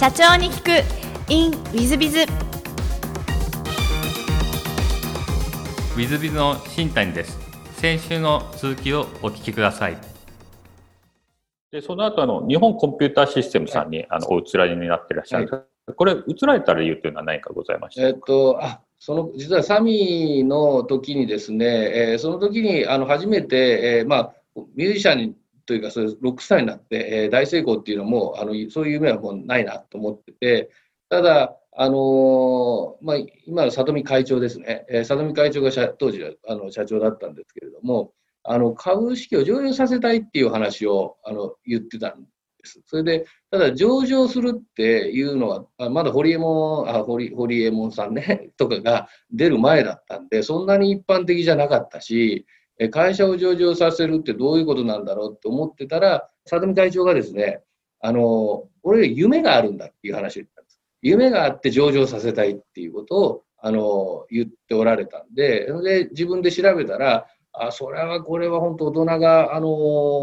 社長に聞く。In ウィズビズウィズビズの新谷です。先週の続きをお聞きください。で、その後、あの、日本コンピューターシステムさんに、あの、お移られになっていらっしゃる、これ、移られた理由というのは何かございましたえっと、あ、その、実はサミーの時にですね、えーその時に、あの、初めて、えーまあ、ミュージシャンというか、そういうロックスターになって、えー大成功っていうのも、あの、そういう夢はもうないなと思ってて、ただ、あのーまあ、今の里見会長ですね、えー里見会長が社当時はあの社長だったんですけれども、あの株式を上場させたいっていう話をあの言ってたんです。それで、ただ上場するっていうのは、あまだ堀江門、あ堀堀江門さんね、とかが出る前だったんで、そんなに一般的じゃなかったし、会社を上場させるってどういうことなんだろうって思ってたら、里見会長がですね、あの、俺、夢があるんだっていう話を言ったんです。夢があって上場させたいっていうことを、あの、言っておられたんで、で自分で調べたら、あ、それは、これは本当大人が、あの、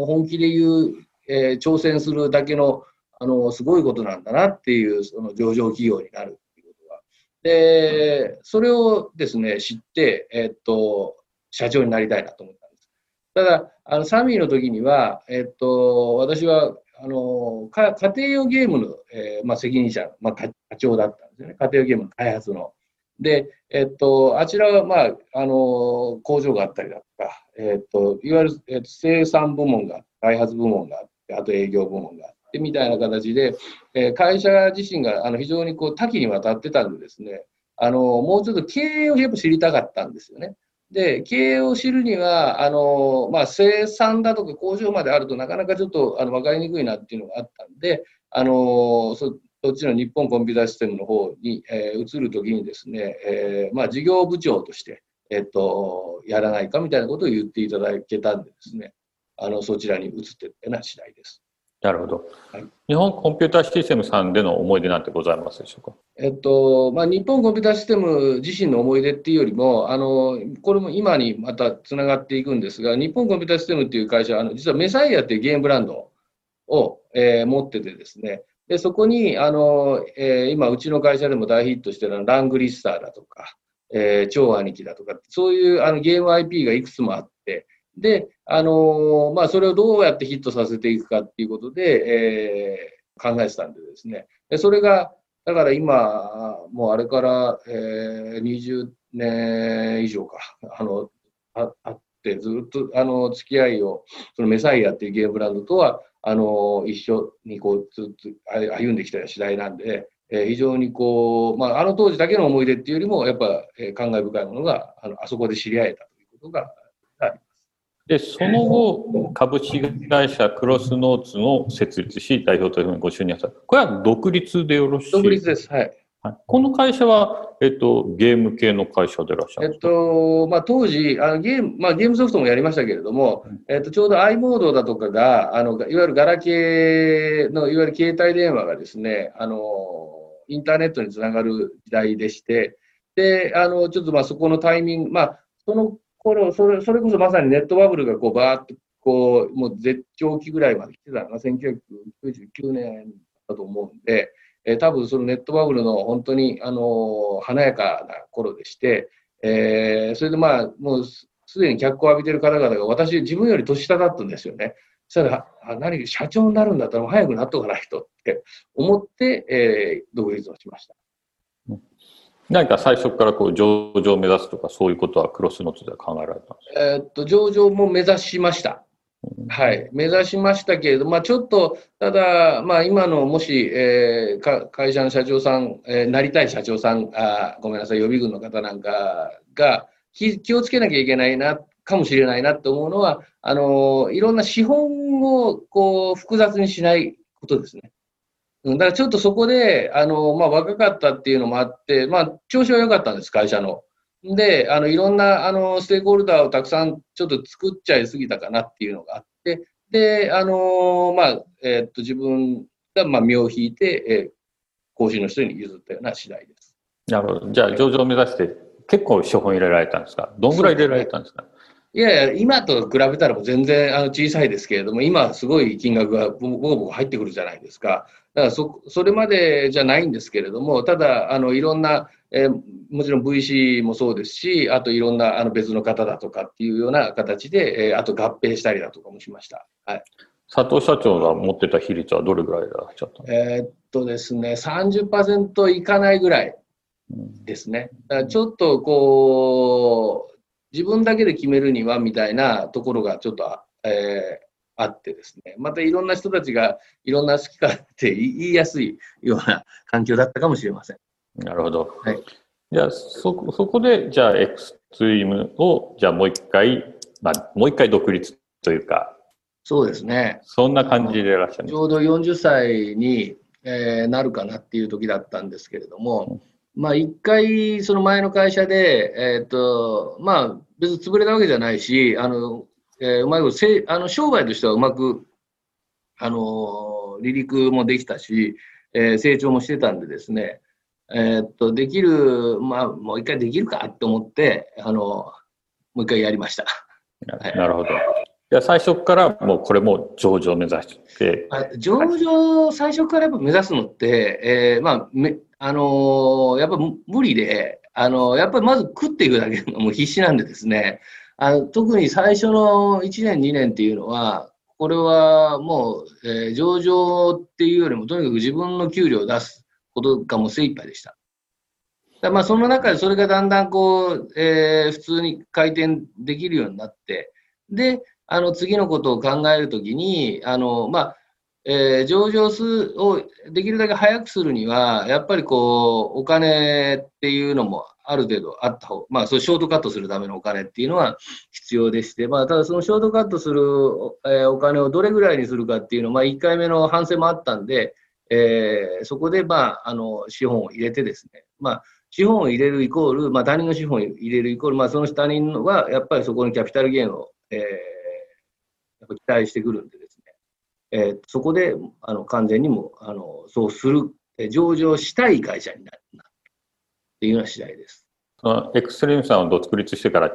本気で言う、えー挑戦するだけの、あの、すごいことなんだなっていう、その上場企業になるっていうことは。で、それをですね、知って、えっと、社長になりたいなと思ったんです。ただ、あの、サミーの時には、えっと、私は、あの、か家庭用ゲームの、えーまあ、責任者、まあ、課長だったんですよね。家庭用ゲームの開発の。で、えっと、あちらは、まあ、あの、工場があったりだとか、えっと、いわゆる、えっと、生産部門が、開発部門があって、あと営業部門があって、みたいな形で、えー会社自身が、あの、非常にこう、多岐にわたってたんでですね、あの、もうちょっと経営をやっぱ知りたかったんですよね。で、経営を知るには、あの、まあ、生産だとか工場まであるとなかなかちょっと、あの、わかりにくいなっていうのがあったんで、あの、そっちの日本コンピューターシステムの方に、えー移るときにですね、えーまあ、事業部長として、えっと、やらないかみたいなことを言っていただけたんでですね、あの、そちらに移っていったような次第です。なるほど。はい。日本コンピューターシステムさんでの思い出なんてございますでしょうか？えっと、まあ、日本コンピューターシステム自身の思い出っていうよりも、あの、これも今にまたつながっていくんですが、日本コンピューターシステムっていう会社は、あの、実はメサイアっていうゲームブランドを、えー持っててですね、で、そこに、あの、えー今、うちの会社でも大ヒットしてるラングリッサーだとか、えー超兄貴だとか、そういうあのゲーム IP がいくつもあって、で、あのまあ、それをどうやってヒットさせていくかっていうことで、えー考えてたんでですね、でそれが、だから今、もうあれから、えー20年以上か、あの、ああって、ずっと、あの、付き合いを、そのメサイアっていうゲームブランドとは、あの、一緒にこう、ずっと歩んできた次第なんで、えー非常にこう、まあ、あの当時だけの思い出っていうよりも、やっぱ、えー感慨深いものが、あの、あそこで知り合えたということが。で、その後、株式会社クロスノーツの設立し、代表というふうにご就任なさる。これは独立でよろしい？独立です。はい。はいこの会社は、えっと、ゲーム系の会社でいらっしゃえっるんですか、と、まあ、当時、あのゲーム、まあ、ゲームソフトもやりましたけれども、えっと、ちょうど i モードだとかが、あの、いわゆるガラケーの、いわゆる携帯電話がですね、あの、インターネットにつながる時代でして、で、あの、ちょっとまあ、そこのタイミング、まあ、その頃、それ、それこそまさにネットバブルがこう、バーッと、こう、もう絶頂期ぐらいまで来てたのが、1999年だと思うんで、えー多分そのネットバブルの本当に、あのー華やかな頃でして、えーそれでまあ、もうすでに脚光を浴びてる方々が、私、自分より年下だったんですよね。そしたら、あ何、社長になるんだったら早くなっとかないとって思って、えー独立をしました。何か最初からこう上場を目指すとか、そういうことはクロスノーツでは考えられたんですか？えーっと、上場も目指しました。はい、目指しましたけれど、まあ、ちょっと、ただ、まあ、今のもし、えーか会社の社長さん、えーなりたい社長さんあ、ごめんなさい、予備軍の方なんかが気気をつけなきゃいけないな、かもしれないなと思うのは、あのいろんな資本をこう複雑にしないことですね。うんだからちょっとそこで、あのまあ、若かったっていうのもあって、まあ、調子は良かったんです、会社の。で、あの、いろんな、あの、ステークホルダーをたくさんちょっと作っちゃいすぎたかなっていうのがあって、で、あのまあ、えーっと、自分が、まあ、身を引いて、えー、講師の人に譲ったような次第です。なるほど。じゃあ上場を目指して結構資本入れられたんですか？どんぐらい入れられたんですか？いやいや、今と比べたらもう全然あの小さいですけれども、今すごい金額がボコボコ入ってくるじゃないですか。だからそ、それまでじゃないんですけれども、ただ、あの、いろんな、えー、もちろん VC もそうですし、あといろんなあの別の方だとかっていうような形で、えー、あと合併したりだとかもしました。はい。佐藤社長が持ってた比率はどれぐらいだっちゃったえー、っとですね、30%いかないぐらいですね。だからちょっとこう、自分だけで決めるにはみたいなところがちょっと、えー、あってですね、またいろんな人たちがいろんな好きかって言いやすいような環境だったかもしれません。なるほど。はい、じゃあそ、そこで、じゃあ、エクストリームを、じゃあもう一回、まあ、もう一回独立というか、そうですね。そんな感じでいらっしゃるちょうど40歳に、えー、なるかなっていう時だったんですけれども、まあ、一回、その前の会社で、えっ、ー、と、まあ、別に潰れたわけじゃないし、あの、えー、うまいことせ、あの、商売としてはうまく、あの、離陸もできたし、えー、成長もしてたんでですね、えー、っと、できる、まあ、もう一回できるかって思って、あの、もう一回やりました。なるほど。いや、最初からもうこれも上場目指して。上場、最初からやっぱ目指すのって、えー、まあ、めあのー、やっぱ無理で、あのー、やっぱりまず食っていくだけのもう必死なんでですね、あの特に最初の1年、2年っていうのは、これはもう、えー、上場っていうよりも、とにかく自分の給料を出すことがもう精一杯でした。だまあその中でそれがだんだんこう、えー、普通に回転できるようになって、で、あの次のことを考えるときに、あの、まあ、えー、上場数をできるだけ早くするには、やっぱりこう、お金っていうのもある程度あった方、まあ、そうショートカットするためのお金っていうのは必要でして、まあ、ただそのショートカットする、えー、お金をどれぐらいにするかっていうのは、まあ、1回目の反省もあったんで、えー、そこで、まあ、あの、資本を入れてですね、まあ、資本を入れるイコール、まあ、他人の資本を入れるイコール、まあ、その他人は、やっぱりそこにキャピタルゲインを、えー、やっぱ期待してくるんでですねえー、そこであの完全にもあのそうする、上場したい会社になる。っていうような次第です。エクストリームさんを独立してから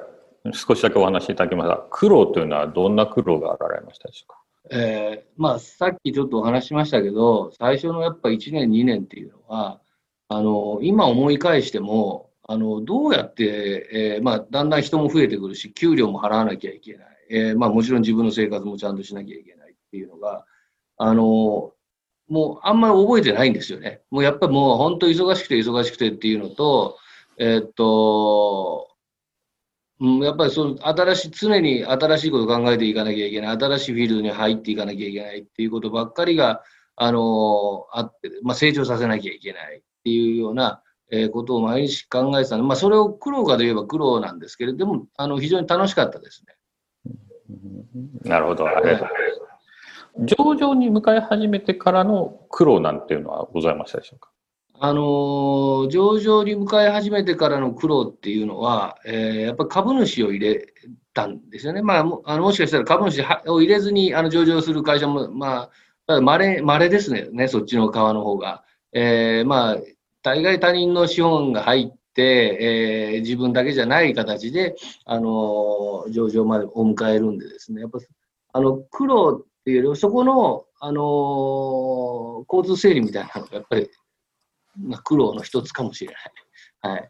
少しだけお話しいただきますが、苦労というのはどんな苦労があられましたでしょうか？えー、まあ、さっきちょっとお話しましたけど、最初のやっぱ1年、2年っていうのは、あの今思い返しても、あのどうやって、えーまあ、だんだん人も増えてくるし、給料も払わなきゃいけない、えーまあ、もちろん自分の生活もちゃんとしなきゃいけない。っていうのが、あの、もうあんまり覚えてないんですよね。もうやっぱりもう本当忙しくて忙しくてっていうのと、えー、っと、うん、やっぱりその新しい、常に新しいことを考えていかなきゃいけない、新しいフィールドに入っていかなきゃいけないっていうことばっかりが、あの、あって、まあ、成長させなきゃいけないっていうような、えー、ことを毎日考えてたので、まあ、それを苦労かといえば苦労なんですけれども、あの、非常に楽しかったですね。なるほど。ありがとうございます。上場に向かい始めてからの苦労なんていうのはございましたでしょうか？あの上場に向かい始めてからの苦労っていうのは、えー、やっぱり株主を入れたんですよね。まあ、あのもしかしたら株主を入れずにあの上場する会社も、まあ、まれ、まれですね、ね、そっちの側の方が。えー、まあ、大概他人の資本が入って、えー、自分だけじゃない形で、あの上場までお迎えるんでですね、やっぱあの苦労っていうよりそこの、あのー、交通整理みたいなのがやっぱり、まあ、苦労の一つかもしれない。はい。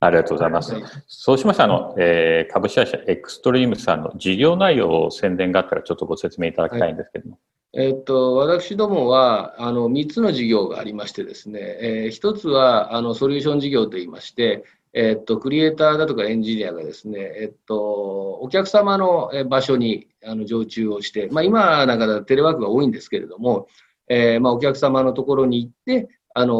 ありがとうございます。はい、そうしましたあの、えー、株式会社エクストリームさんの事業内容を宣伝があったらちょっとご説明いただきたいんですけども。はい、えー、っと、私どもは、あの、3つの事業がありましてですね、えー、1つは、あの、ソリューション事業といいまして、えっと、クリエイターだとかエンジニアがですね、えっと、お客様の場所にあの常駐をして、まあ、今なんかテレワークが多いんですけれども、えー、まあ、お客様のところに行って、あの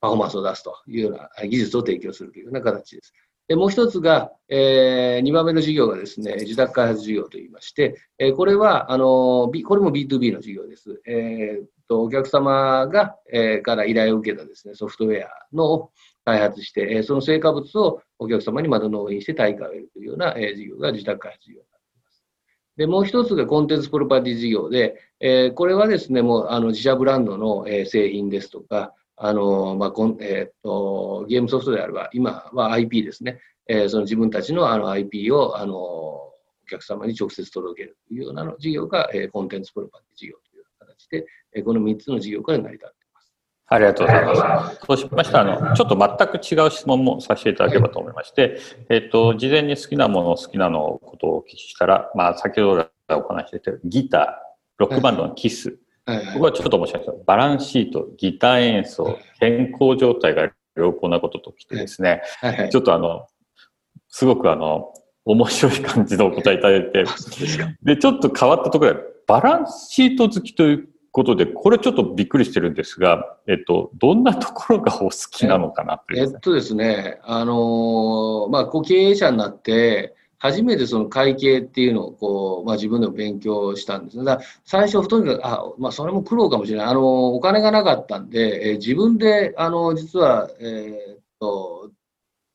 パフォーマンスを出すというような技術を提供するというような形です。でもう一つが、えー、2番目の事業がですね、自宅開発事業といいまして、えー、これは、あの、B、これも B2B の事業です。えー、と、お客様が、えー、から依頼を受けたですね、ソフトウェアの開発して、えその成果物をお客様にまた納品して対価を得るというようなえ事業が自宅開発事業になっています。で、もう一つがコンテンツプロパティ事業で、えこれはですね、もうあの自社ブランドのえ製品ですとか、あの、まあ、こんえっ、と、ゲームソフトであれば、今は IP ですね。えー、その自分たちのあの IP をあのお客様に直接届けるというようなの事業が、えー、コンテンツプロパティ事業という形で、えー、この3つの事業から成り立っています。ありがとうございます。そうしました。ら、あの、ちょっと全く違う質問もさせていただければと思いまして、えっ、と、事前に好きなもの、好きなのことをお聞きしたら、まあ、先ほどお話してたギター、ロックバンドのキス、はいはい、僕はちょっと面白いですバランスシート、ギター演奏、健康状態が良好なことときてですね、はい。はい、ちょっとあの、すごくあの、面白い感じのお答えいただいて、で、ちょっと変わったところで、バランスシート好きということで、これちょっとびっくりしてるんですが、えっと、どんなところがお好きなのかなという、ね、えっとですね、あの、まあ、こう経営者になって、初めてその会計っていうのをこう、まあ、自分でも勉強したんです。だ最初、とにかく、あ、まあ、それも苦労かもしれない。あの、お金がなかったんで、えー、自分で、あの、実は、えー、っと、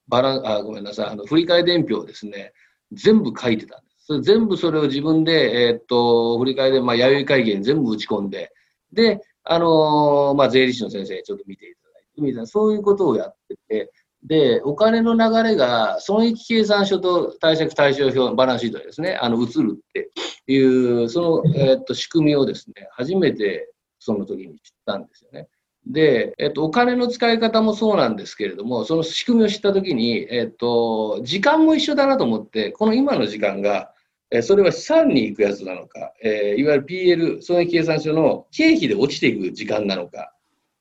バラン、あ、ごめんなさい、あの、振替伝票をですね、全部書いてたんです。それ全部それを自分で、えー、っと、振替で、まあ、弥生会計に全部打ち込んで、で、あのまあ、税理士の先生ちょっと見ていただいて、みたいな、そういうことをやってて、で、お金の流れが損益計算書と貸借対照表、バランスシートでですね、あの、移るっていう、その、えっと、仕組みをですね、初めてその時に知ったんですよね。で、えっと、お金の使い方もそうなんですけれども、その仕組みを知った時に、えっと、時間も一緒だなと思って、この今の時間が、えそれは資産に行くやつなのか、え、いわゆる PL、損益計算書の経費で落ちていく時間なのか、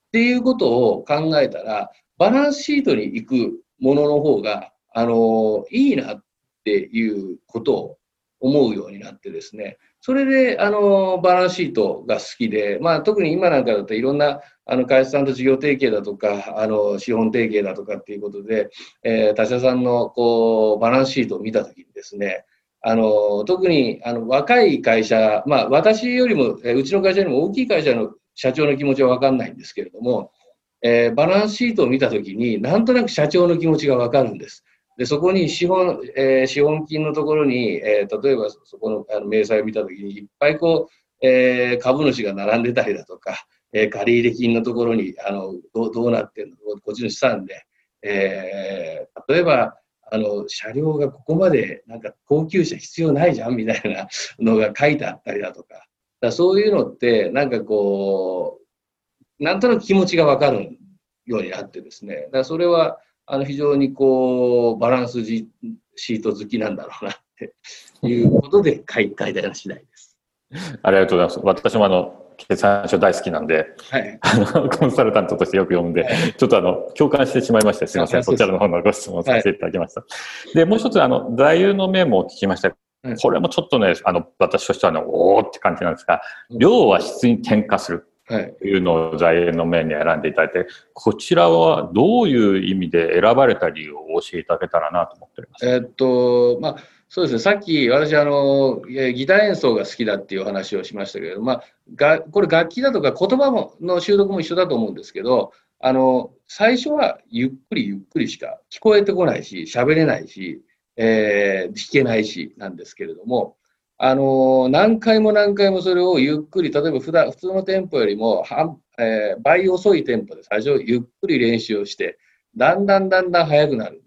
っていうことを考えたら、バランスシートに行くものの方が、あのいいなっていうことを思うようになってですね、それで、あのバランスシートが好きで、まあ、特に今なんかだといろんなあの会社さんと事業提携だとか、あの資本提携だとかっていうことで、えー、他社さんのこうバランスシートを見たときにですね、あの特にあの若い会社、まあ、私よりも、うちの会社よりも大きい会社の社長の気持ちは分かんないんですけれども、えー、バランスシートを見たときに、なんとなく社長の気持ちがわかるんです。で、そこに資本、えー、資本金のところに、えー、例えばそこのあの明細を見たときに、いっぱいこう、えー、株主が並んでたりだとか、えー、借入金のところに、あの、どうどうなってんのこっちの資産で、えー、例えば、あの、車両がここまで、なんか高級車必要ないじゃんみたいなのが書いてあったりだとか、だそういうのって、なんかこう、なんとなく気持ちがわかるようになってですね、だからそれはあの非常にこうバランスシート好きなんだろうなっていうことで書い書いたような次第です。ありがとうございます。私もあの決算書大好きなんで、はい、コンサルタントとしてよく読んで、はい、ちょっとあの共感してしまいまして、すみません、そちらの方のご質問させていただきました。はい、で、もう一つ、あの、座右の銘も聞きました。これもちょっとね、あの、私としてはね、おーって感じなんですが、量は質に転化する。というのを財源の面に選んでいただいて、こちらはどういう意味で選ばれた理由を教えていただけたらなと思っております。えっと、まあ、そうですね、さっき私あの、ギター演奏が好きだっていう話をしましたけれど、まあ、がこれ楽器だとか言葉もの習得も一緒だと思うんですけど、あの、最初はゆっくりゆっくりしか聞こえてこないし、喋れないし、えー、弾けないしなんですけれども、あの何回も何回もそれをゆっくり、例えば普段普通のテンポよりも半、えー、倍遅いテンポで最初ゆっくり練習をして、だんだんだんだん速くなる。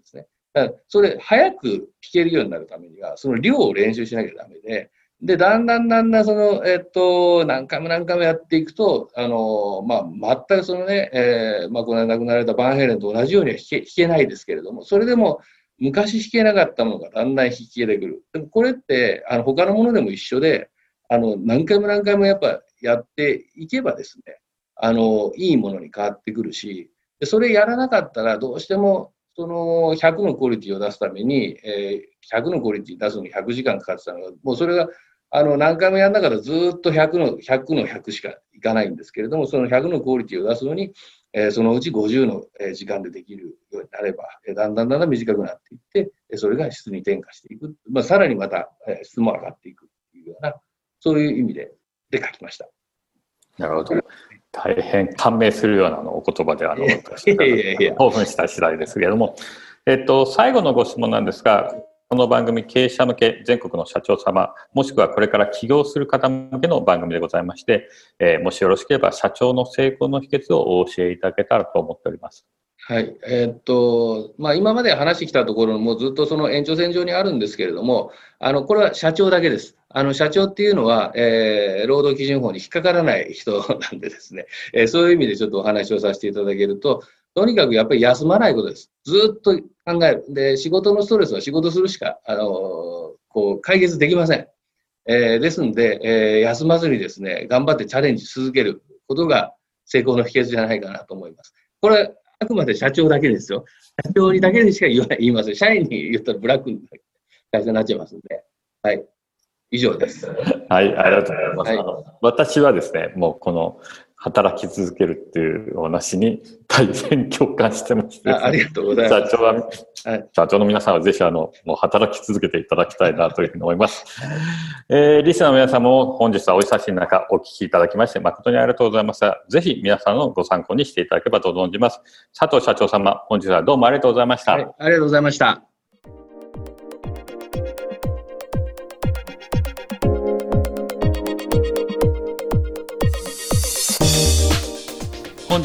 だからそれ、早く弾けるようになるためには、その量を練習しなきゃダメで、で、だんだんだんだんその、えっと、何回も何回もやっていくと、あの、まあ、全くそのね、えー、まあ、この間亡くなられたバンヘレンと同じようには弾け弾けないですけれども、それでも、昔弾けなかったものがだんだん弾けてくる。でもこれって、あの他のものでも一緒で、あの何回も何回もやっぱやっていけばですね、あのいいものに変わってくるし、でそれやらなかったらどうしてもその100のクオリティを出すために、えー、100のクオリティ出すのに100時間かかってたのが、もうそれがあの何回もやんながらずっと100の ,100 の100しかいかないんですけれども、その100のクオリティを出すのに、えそのうち50の時間でできるようになれば、だんだんだんだん短くなっていって、それが質に転化していく。まあ、さらにまた質も上がっていくっていうような、そういう意味でで書きました。なるほど。大変感銘するようなお言葉で、あの、興奮した次第ですけれども、えっと、最後のご質問なんですが、この番組、経営者向け全国の社長様、もしくはこれから起業する方向けの番組でございまして、えー、もしよろしければ社長の成功の秘訣をお教えいただけたらと思っております。はい。えー、っと、まあ、今まで話してきたところもずっとその延長線上にあるんですけれども、あの、これは社長だけです。あの、社長っていうのは、えー、労働基準法に引っかからない人なんでですね、えー、そういう意味でちょっとお話をさせていただけると、とにかくやっぱり休まないことです。ずっと考える。で、仕事のストレスは仕事するしか、あの、こう、解決できません。えー、ですんで、えー、休まずにですね、頑張ってチャレンジ続けることが成功の秘訣じゃないかなと思います。これ、あくまで社長だけですよ。社長にだけでしか言わ言いません。社員に言ったらブラックな会社になっちゃいますんで。はい。以上です。はい、ありがとうございます。はい、私はですね、もうこの働き続けるっていうお話に 大変共感してまして、ね、ありがとうございます。社長は、はい、社長の皆さんはぜひあの、もう働き続けていただきたいなというふうに思います。えー、リスナーの皆さんも本日はお久しい中お聞きいただきまして誠にありがとうございました。ぜひ皆さんのご参考にしていただければと存じます。佐藤社長様、本日はどうもありがとうございました。はい、ありがとうございました。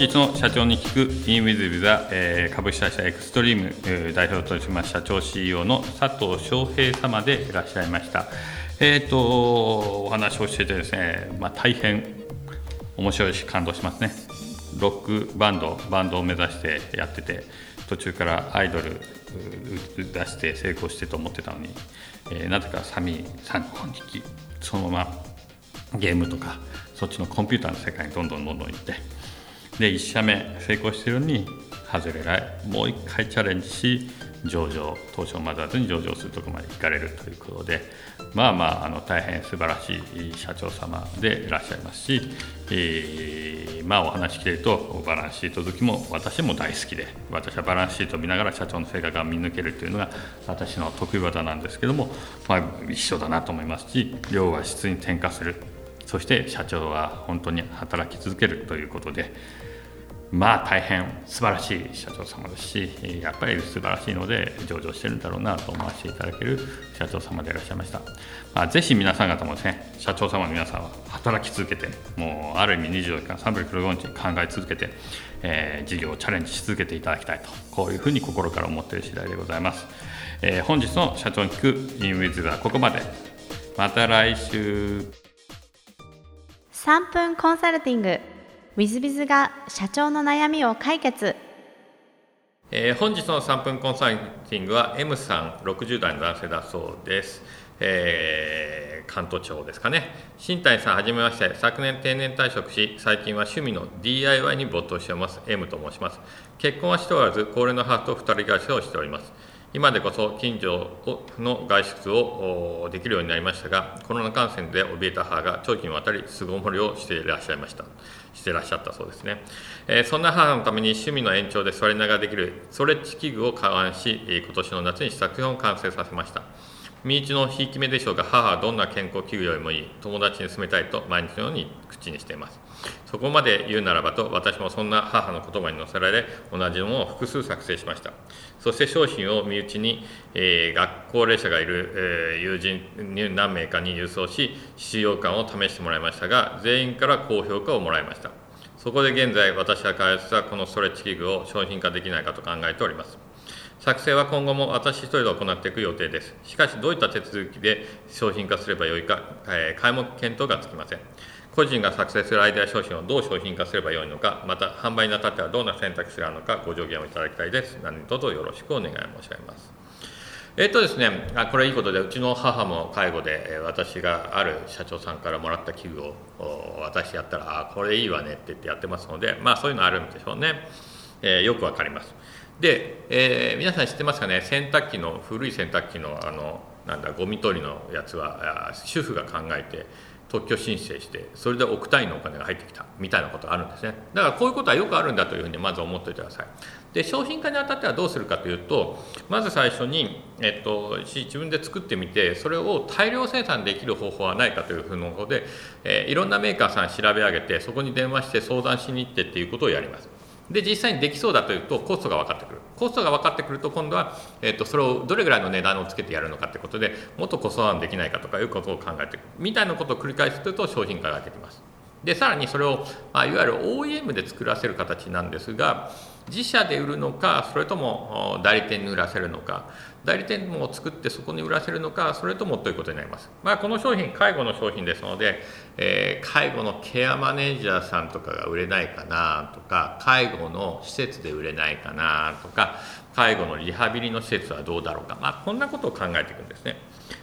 日の社長に聞く in with with は、え、株式会社エクストリーム、えー、代表取締役社長 CEO の佐藤翔平様でいらっしゃいました。えっ、ー、と、お話をしててですね、まあ、大変面白いし感動しますね。ロックバンド、バンドを目指してやってて、途中からアイドル出して成功してと思ってたのに、えー、なぜかサミーさんの方にき、そのままゲームとか、そっちのコンピューターの世界にどんどんどんどん行って、で1社目成功してるのに外れない。もう1回チャレンジし上場東証マザーズに上場するところまで行かれるということでまあまああの大変素晴らしい社長様でいらっしゃいますし、えー、まあお話聞いてるとバランスシート好きも私も大好きで私はバランスシートを見ながら社長の性格が見抜けるというのが私の得意技なんですけども、まあ、一緒だなと思いますし量は質に転化する。そして社長は本当に働き続けるということでまあ大変素晴らしい社長様ですしやっぱり素晴らしいので上場してるんだろうなと思わせていただける社長様でいらっしゃいました、まあ、ぜひ皆さん方もですね社長様の皆さんは働き続けてもうある意味24時間365日考え続けて、えー、事業をチャレンジし続けていただきたいとこういうふうに心から思っている次第でございます、えー、本日の社長に聞くインウィズはここまで。また来週。3分コンサルティング。ウィズビズが社長の悩みを解決。えー、本日の3分コンサルティングは M さん60代の男性だそうです、えー、関東地方ですかね。新谷さんはじめまして。昨年定年退職し最近は趣味の DIY に没頭しております。M と申します。結婚はしておらず高齢の母と2人暮らしをしております。今でこそ近所の外出をできるようになりましたがコロナ感染で怯えた母が長期にわたり巣ごもりをしていらっしゃいました。してらっしゃったそうですね、えー、そんな母のために趣味の延長で座りながらできるストレッチ器具を考案し今年の夏に試作品を完成させました。身内のひいき目でしょうが母はどんな健康器具よりもいい。友達に住めたいと毎日のように口にしています。そこまで言うならばと私もそんな母の言葉に乗せられ同じものを複数作成しましたそして商品を身内に、えー、学高齢者がいる、えー、友人に何名かに郵送し使用感を試してもらいましたが全員から高評価をもらいましたそこで現在私が開発したこのストレッチ器具を商品化できないかと考えております作成は今後も私一人で行っていく予定です。しかし、どういった手続きで商品化すればよいか、えー、開目検討がつきません。個人が作成するアイデア商品をどう商品化すればよいのか、また販売にあたってはどんな選択肢があるのか、ご助言をいただきたいです。何卒よろしくお願い申し上げます。えっとですね、あこれいいことで、うちの母も介護で、私がある社長さんからもらった器具を私やったら、あこれいいわねって言ってやってますので、まあそういうのあるんでしょうね。えー、よくわかります。で、えー、皆さん知ってますかね？洗濯機の古い洗濯機のあのなんだゴミ取りのやつは主婦が考えて特許申請してそれで億単位のお金が入ってきたみたいなことがあるんですね。だからこういうことはよくあるんだというふうにまず思っておいてください。で商品化にあたってはどうするかというとまず最初に、えっと、自分で作ってみてそれを大量生産できる方法はないかというふうなことで、えー、いろんなメーカーさん調べ上げてそこに電話して相談しに行ってっていうことをやります。で実際にできそうだというとコストが分かってくる。コストが分かってくると今度は、えーと、それをどれぐらいの値段をつけてやるのかということでもっとコストダウンできないかとかいうことを考えていくみたいなことを繰り返すと商品化ができます。でさらにそれを、まあ、いわゆる OEM で作らせる形なんですが自社で売るのかそれとも代理店に売らせるのか。代理店を作ってそこに売らせるのかそれともということになります、まあ、この商品介護の商品ですので、えー、介護のケアマネージャーさんとかが売れないかなとか介護の施設で売れないかなとか介護のリハビリの施設はどうだろうか、まあ、こんなことを考えていくんですね。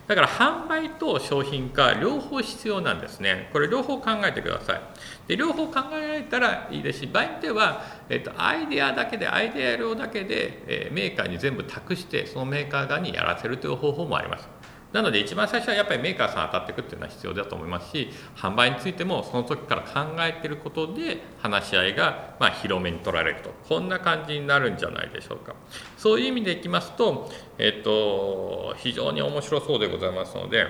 だから販売と商品化両方必要なんですね。これ両方考えてください。で両方考えられたらいいですし場合によっては、えっと、アイデアだけでアイデア量だけで、え、メーカーに全部託してそのメーカー側にやらせるという方法もあります。なので一番最初はやっぱりメーカーさん当たっていくっていうのは必要だと思いますし販売についてもその時から考えていることで話し合いがま広めに取られるとこんな感じになるんじゃないでしょうかそういう意味でいきますと、えっと、非常に面白そうでございますので、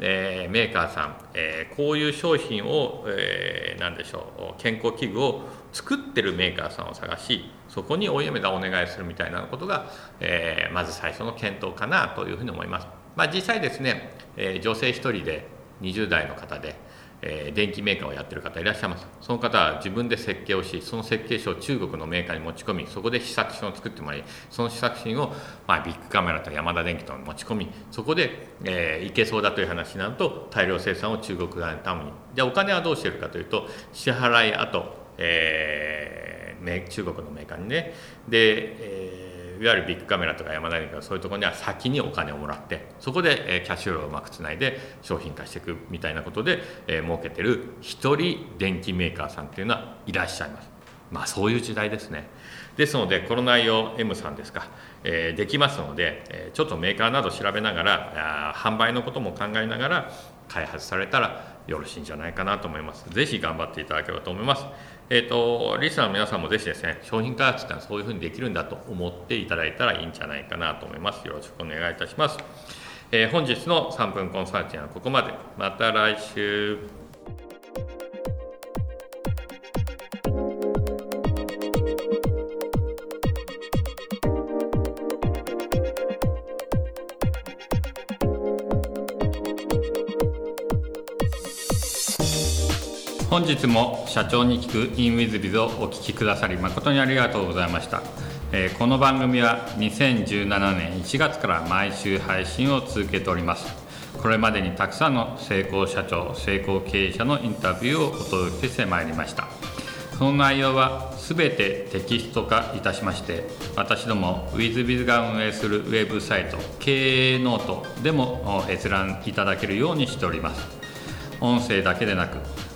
えー、メーカーさん、えー、こういう商品を、えー、何でしょう健康器具を作ってるメーカーさんを探しそこにお嫁だお願いするみたいなことが、えまず最初の検討かなというふうに思います。まあ、実際ですね、えー、女性1人で20代の方で、えー、電気メーカーをやってる方いらっしゃいます。その方は自分で設計をしその設計書を中国のメーカーに持ち込みそこで試作品を作ってもらいその試作品を、まあ、ビッグカメラとヤマダ電機と持ち込みそこで、えー、いけそうだという話になると大量生産を中国側にためにじゃあお金はどうしてるかというと支払い後、えー、中国のメーカーにね。で、えーいわゆるビッグカメラとか山田とかそういうところには先にお金をもらってそこで、えキャッシュフローをうまくつないで商品化していくみたいなことで、えー、儲けてる一人電機メーカーさんっていうのはいらっしゃいますまあそういう時代ですねですのでこの内容 M さんですか、えー、できますので、えちょっとメーカーなど調べながら販売のことも考えながら開発されたらよろしいんじゃないかなと思います。ぜひ頑張っていただければと思います。えっ、ー、と、リスナーの皆さんもぜひですね、商品開発ってのはそういうふうにできるんだと思っていただいたらいいんじゃないかなと思います。よろしくお願いいたします。えー、本日の3分コンサルティングはここまで。また来週。本日も社長に聞く in WithBiz をお聞きくださり誠にありがとうございました、えー、この番組は2017年1月から毎週配信を続けております。これまでにたくさんの成功社長成功経営者のインタビューをお届けしてまいりました。その内容は全てテキスト化いたしまして私ども WithBiz が運営するウェブサイト経営ノートでも閲覧いただけるようにしております。音声だけでなく